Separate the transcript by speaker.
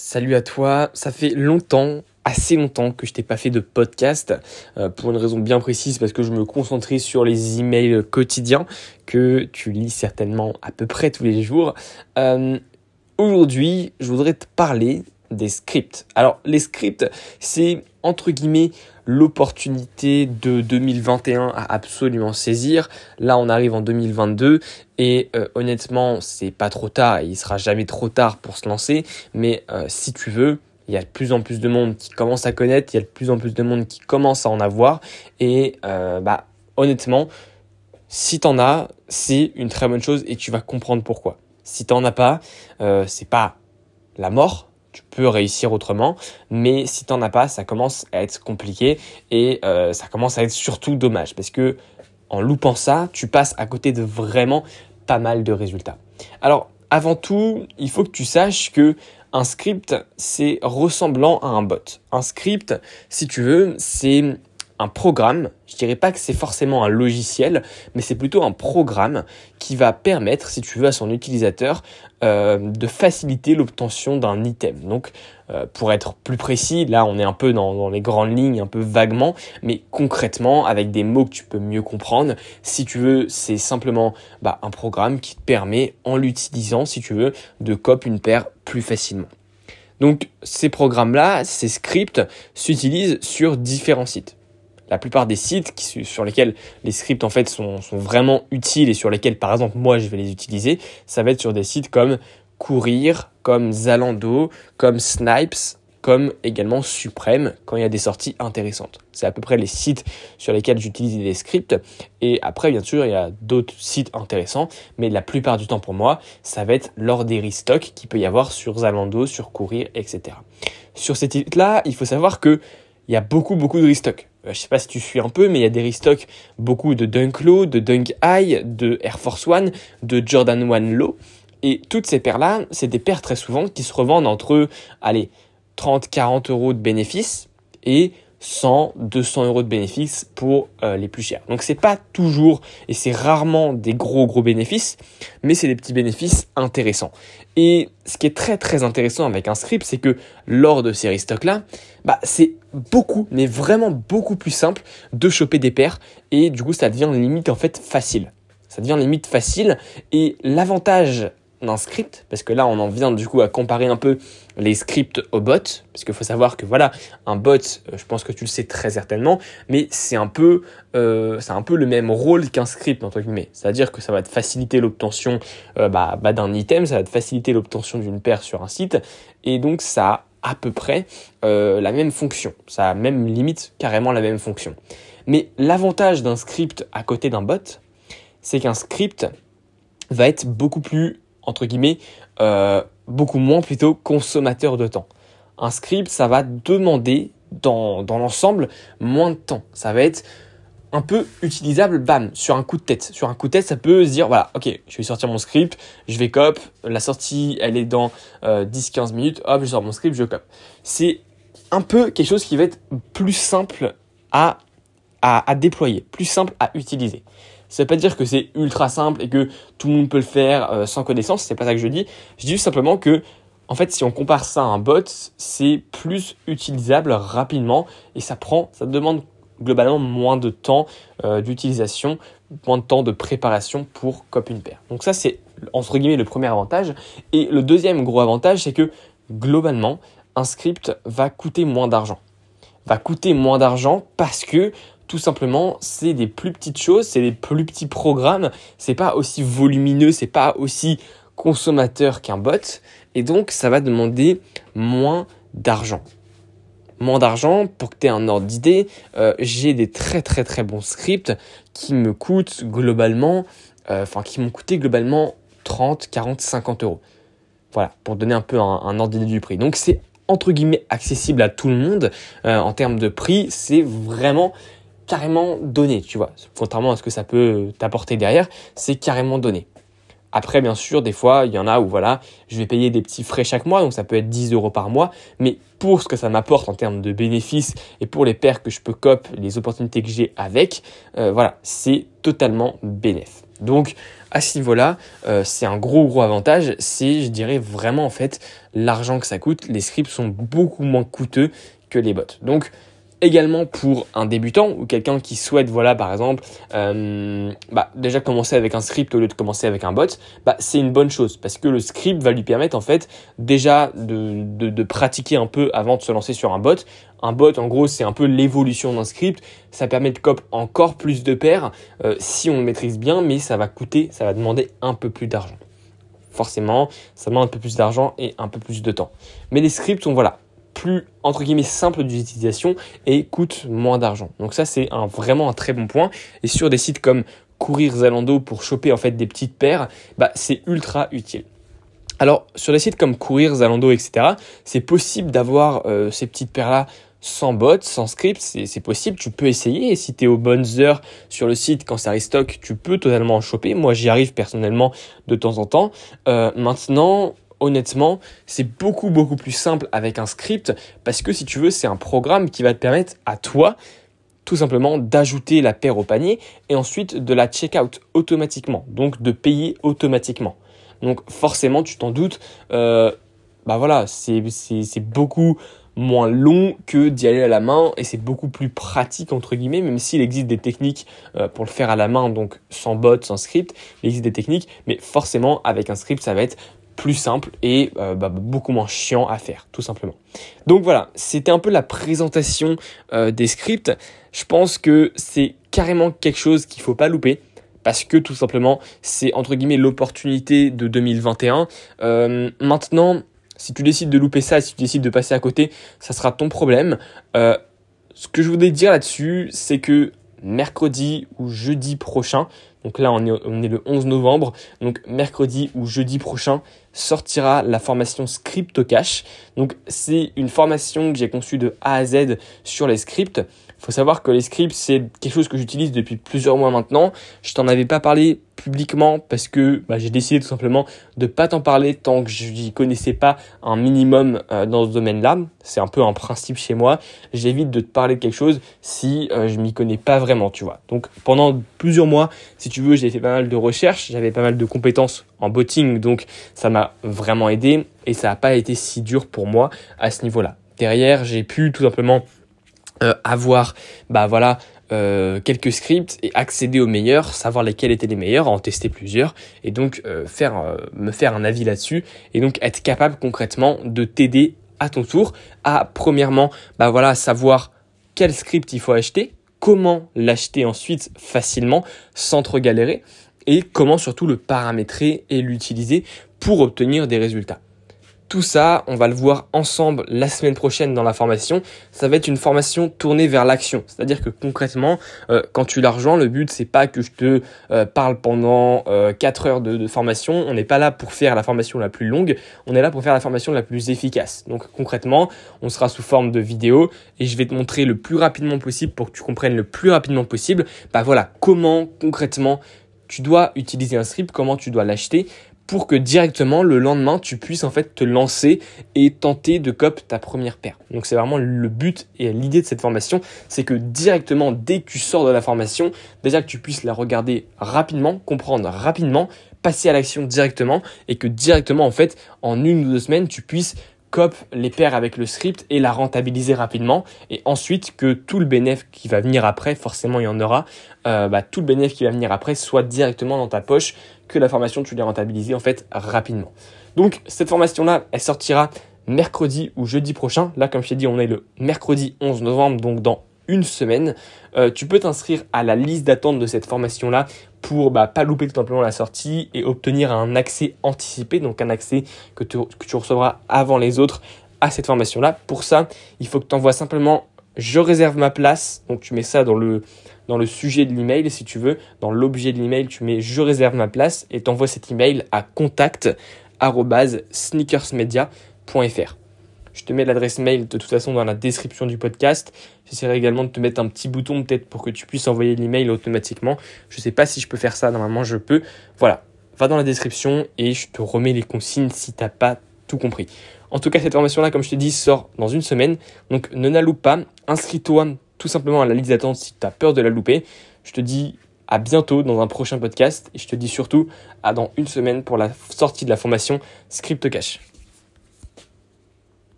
Speaker 1: Salut à toi, ça fait longtemps, assez longtemps que je t'ai pas fait de podcast euh, pour une raison bien précise parce que je me concentrais sur les emails quotidiens que tu lis certainement à peu près tous les jours. Euh, aujourd'hui, je voudrais te parler des scripts. Alors les scripts, c'est entre guillemets l'opportunité de 2021 à absolument saisir. Là, on arrive en 2022 et euh, honnêtement, c'est pas trop tard. Il sera jamais trop tard pour se lancer. Mais euh, si tu veux, il y a de plus en plus de monde qui commence à connaître. Il y a de plus en plus de monde qui commence à en avoir. Et euh, bah honnêtement, si t'en as, c'est une très bonne chose et tu vas comprendre pourquoi. Si t'en as pas, c'est pas la mort, tu peux réussir autrement. Mais si tu n'en as pas, ça commence à être compliqué et euh, ça commence à être surtout dommage parce que en loupant ça, tu passes à côté de vraiment pas mal de résultats. Alors, avant tout, il faut que tu saches que un script, c'est ressemblant à un bot. Un script, si tu veux, c'est un programme. Je dirais pas que c'est forcément un logiciel, mais c'est plutôt un programme qui va permettre, si tu veux, à son utilisateur euh, de faciliter l'obtention d'un item. Donc, euh, pour être plus précis, là, on est un peu dans, les grandes lignes, un peu vaguement, mais concrètement, avec des mots que tu peux mieux comprendre. Si tu veux, c'est simplement bah, un programme qui te permet, en l'utilisant, si tu veux, de cop une paire plus facilement. Donc, ces programmes-là, ces scripts s'utilisent sur différents sites la plupart des sites sur lesquels les scripts en fait sont, sont, vraiment utiles et sur lesquels par exemple moi je vais les utiliser, ça va être sur des sites comme Courir, comme Zalando, comme Snipes, comme également Supreme quand il y a des sorties intéressantes. C'est à peu près les sites sur lesquels j'utilise des scripts. Et après, bien sûr, il y a d'autres sites intéressants, mais la plupart du temps pour moi, ça va être lors des restocks qu'il peut y avoir sur Zalando, sur Courir, etc. Sur ces sites-là, il faut savoir que il y a beaucoup, beaucoup de restock. Euh, je sais pas si tu suis un peu, mais il y a des restocks, beaucoup de Dunk Low, de Dunk High, de Air Force One, de Jordan One Low. Et toutes ces paires-là, c'est des paires très souvent qui se revendent entre, allez, 30, 40 euros de bénéfices et 100, 200 euros de bénéfices pour euh, les plus chers. Donc c'est pas toujours et c'est rarement des gros gros bénéfices, mais c'est des petits bénéfices intéressants. Et ce qui est très très intéressant avec un script, c'est que lors de ces restocks là, bah c'est beaucoup, mais vraiment beaucoup plus simple de choper des paires et du coup ça devient limite en fait facile. Ça devient limite facile et l'avantage d'un script, parce que là on en vient du coup à comparer un peu les scripts aux bots, parce qu'il faut savoir que voilà, un bot, euh, je pense que tu le sais très certainement, mais c'est un peu, euh, c'est un peu le même rôle qu'un script entre guillemets, c'est-à-dire que ça va te faciliter l'obtention euh, bah, bah, d'un item, ça va te faciliter l'obtention d'une paire sur un site, et donc ça a à peu près la même fonction, ça a même limite carrément la même fonction. Mais l'avantage d'un script à côté d'un bot, c'est qu'un script va être beaucoup plus entre guillemets, euh, beaucoup moins plutôt consommateur de temps. Un script, ça va demander dans, dans l'ensemble moins de temps. Ça va être un peu utilisable, bam, sur un coup de tête. Sur un coup de tête, ça peut se dire, voilà, ok, je vais sortir mon script, je vais cop, la sortie, elle est dans 10-15 euh, minutes, hop, je sors mon script, je cop. C'est un peu quelque chose qui va être plus simple à, à, à déployer, plus simple à utiliser. Ça veut pas dire que c'est ultra simple et que tout le monde peut le faire euh, sans connaissance, c'est pas ça que je dis. Je dis simplement que en fait, si on compare ça à un bot, c'est plus utilisable rapidement et ça prend, ça demande globalement moins de temps euh, d'utilisation, moins de temps de préparation pour cop une paire. Donc ça, c'est entre guillemets le premier avantage. Et le deuxième gros avantage, c'est que globalement, un script va coûter moins d'argent. Va coûter moins d'argent parce que tout simplement, c'est des plus petites choses, c'est des plus petits programmes, c'est pas aussi volumineux, c'est pas aussi consommateur qu'un bot, et donc ça va demander moins d'argent. Moins d'argent, pour que tu aies un ordre d'idée, euh, j'ai des très très très bons scripts qui me coûtent globalement, euh, enfin qui m'ont coûté globalement 30, 40, 50 euros. Voilà, pour donner un peu un, ordre d'idée du prix. Donc c'est entre guillemets accessible à tout le monde euh, en termes de prix, c'est vraiment carrément donné, tu vois. Contrairement à ce que ça peut t'apporter derrière, c'est carrément donné. Après, bien sûr, des fois, il y en a où voilà, je vais payer des petits frais chaque mois, donc ça peut être 10 euros par mois, mais pour ce que ça m'apporte en termes de bénéfices et pour les paires que je peux cop, les opportunités que j'ai avec, euh, voilà, c'est totalement bénéf. Donc, à ce niveau-là, euh, c'est un gros gros avantage. C'est, je dirais vraiment en fait, l'argent que ça coûte. Les scripts sont beaucoup moins coûteux que les bots. Donc également pour un débutant ou quelqu'un qui souhaite, voilà, par exemple, euh, bah, déjà commencer avec un script au lieu de commencer avec un bot, bah, c'est une bonne chose parce que le script va lui permettre en fait déjà de, de, pratiquer un peu avant de se lancer sur un bot. Un bot, en gros, c'est un peu l'évolution d'un script. Ça permet de cop encore plus de paires euh, si on le maîtrise bien, mais ça va coûter, ça va demander un peu plus d'argent. Forcément, ça demande un peu plus d'argent et un peu plus de temps. Mais les scripts sont voilà, plus entre guillemets simple d'utilisation et coûte moins d'argent. Donc ça c'est un, vraiment un très bon point. Et sur des sites comme Courir Zalando pour choper en fait des petites paires, bah c'est ultra utile. Alors sur des sites comme Courir, Zalando, etc., c'est possible d'avoir euh, ces petites paires là sans bot, sans script, c'est possible, tu peux essayer. Et si tu es aux bonnes heures sur le site quand ça restock, tu peux totalement en choper. Moi, j'y arrive personnellement de temps en temps. Euh, maintenant, honnêtement, c'est beaucoup beaucoup plus simple avec un script parce que si tu veux, c'est un programme qui va te permettre à toi tout simplement d'ajouter la paire au panier et ensuite de la check-out automatiquement, donc de payer automatiquement. Donc forcément, tu t'en doutes, euh, bah voilà, c'est beaucoup moins long que d'y aller à la main et c'est beaucoup plus pratique entre guillemets même s'il existe des techniques euh, pour le faire à la main donc sans bot sans script il existe des techniques mais forcément avec un script ça va être plus simple et euh, bah, beaucoup moins chiant à faire, tout simplement. Donc voilà, c'était un peu la présentation euh, des scripts. Je pense que c'est carrément quelque chose qu'il faut pas louper parce que tout simplement c'est entre guillemets l'opportunité de 2021. Euh, maintenant, si tu décides de louper ça, si tu décides de passer à côté, ça sera ton problème. ce que je voudrais dire là-dessus, c'est que mercredi ou jeudi prochain, donc là, on est, le 11 novembre. Donc mercredi ou jeudi prochain sortira la formation Scriptocache. Donc c'est une formation que j'ai conçue de A à Z sur les scripts. Il faut savoir que les scripts, c'est quelque chose que j'utilise depuis plusieurs mois maintenant. Je t'en avais pas parlé publiquement parce que bah, j'ai décidé tout simplement de pas t'en parler tant que je n'y connaissais pas un minimum euh, dans ce domaine-là. C'est un peu un principe chez moi. J'évite de te parler de quelque chose si euh, je m'y connais pas vraiment, tu vois. Donc pendant plusieurs mois, si tu veux, j'ai fait pas mal de recherches, j'avais pas mal de compétences en botting, donc ça m'a vraiment aidé et ça n'a pas été si dur pour moi à ce niveau-là. Derrière, j'ai pu tout simplement euh, avoir bah voilà euh, quelques scripts et accéder aux meilleurs, savoir lesquels étaient les meilleurs, en tester plusieurs et donc euh, faire me faire un avis là-dessus et donc être capable concrètement de t'aider à ton tour à premièrement bah voilà savoir quel script il faut acheter, comment l'acheter ensuite facilement sans trop galérer et comment surtout le paramétrer et l'utiliser pour obtenir des résultats. Tout ça, on va le voir ensemble la semaine prochaine dans la formation. Ça va être une formation tournée vers l'action. C'est-à-dire que concrètement, euh, quand tu l'argent, le but c'est pas que je te euh, parle pendant euh, 4 heures de, de formation. On n'est pas là pour faire la formation la plus longue. On est là pour faire la formation la plus efficace. Donc concrètement, on sera sous forme de vidéo et je vais te montrer le plus rapidement possible pour que tu comprennes le plus rapidement possible. Bah voilà, comment concrètement tu dois utiliser un script, comment tu dois l'acheter pour que directement le lendemain tu puisses en fait te lancer et tenter de cop ta première paire. Donc c'est vraiment le but et l'idée de cette formation, c'est que directement dès que tu sors de la formation, déjà que tu puisses la regarder rapidement, comprendre rapidement, passer à l'action directement et que directement en fait en une ou deux semaines tu puisses cop les paires avec le script et la rentabiliser rapidement. Et ensuite que tout le bénéfice qui va venir après, forcément il y en aura, euh, bah, tout le bénéfice qui va venir après soit directement dans ta poche, que la formation tu l'aies rentabilisée en fait rapidement. Donc cette formation-là, elle sortira mercredi ou jeudi prochain. Là, comme je t'ai dit, on est le mercredi 11 novembre, donc dans une semaine. Euh, tu peux t'inscrire à la liste d'attente de cette formation-là pour bah, pas louper tout simplement la sortie et obtenir un accès anticipé, donc un accès que tu, recevras avant les autres à cette formation-là. Pour ça, il faut que tu envoies simplement je réserve ma place. Donc tu mets ça dans le, dans le sujet de l'email si tu veux. Dans l'objet de l'email, tu mets je réserve ma place et tu envoies cet email à contact@sneakersmedia.fr. Je te mets l'adresse mail de toute façon dans la description du podcast. J'essaierai également de te mettre un petit bouton peut-être pour que tu puisses envoyer l'email automatiquement. Je ne sais pas si je peux faire ça, normalement je peux. Voilà, va dans la description et je te remets les consignes si tu n'as pas tout compris. En tout cas, cette formation-là, comme je te dis, sort dans une semaine. Donc ne la loupe pas. Inscris-toi tout simplement à la liste d'attente si tu as peur de la louper. Je te dis à bientôt dans un prochain podcast et je te dis surtout à dans une semaine pour la sortie de la formation Script Cash.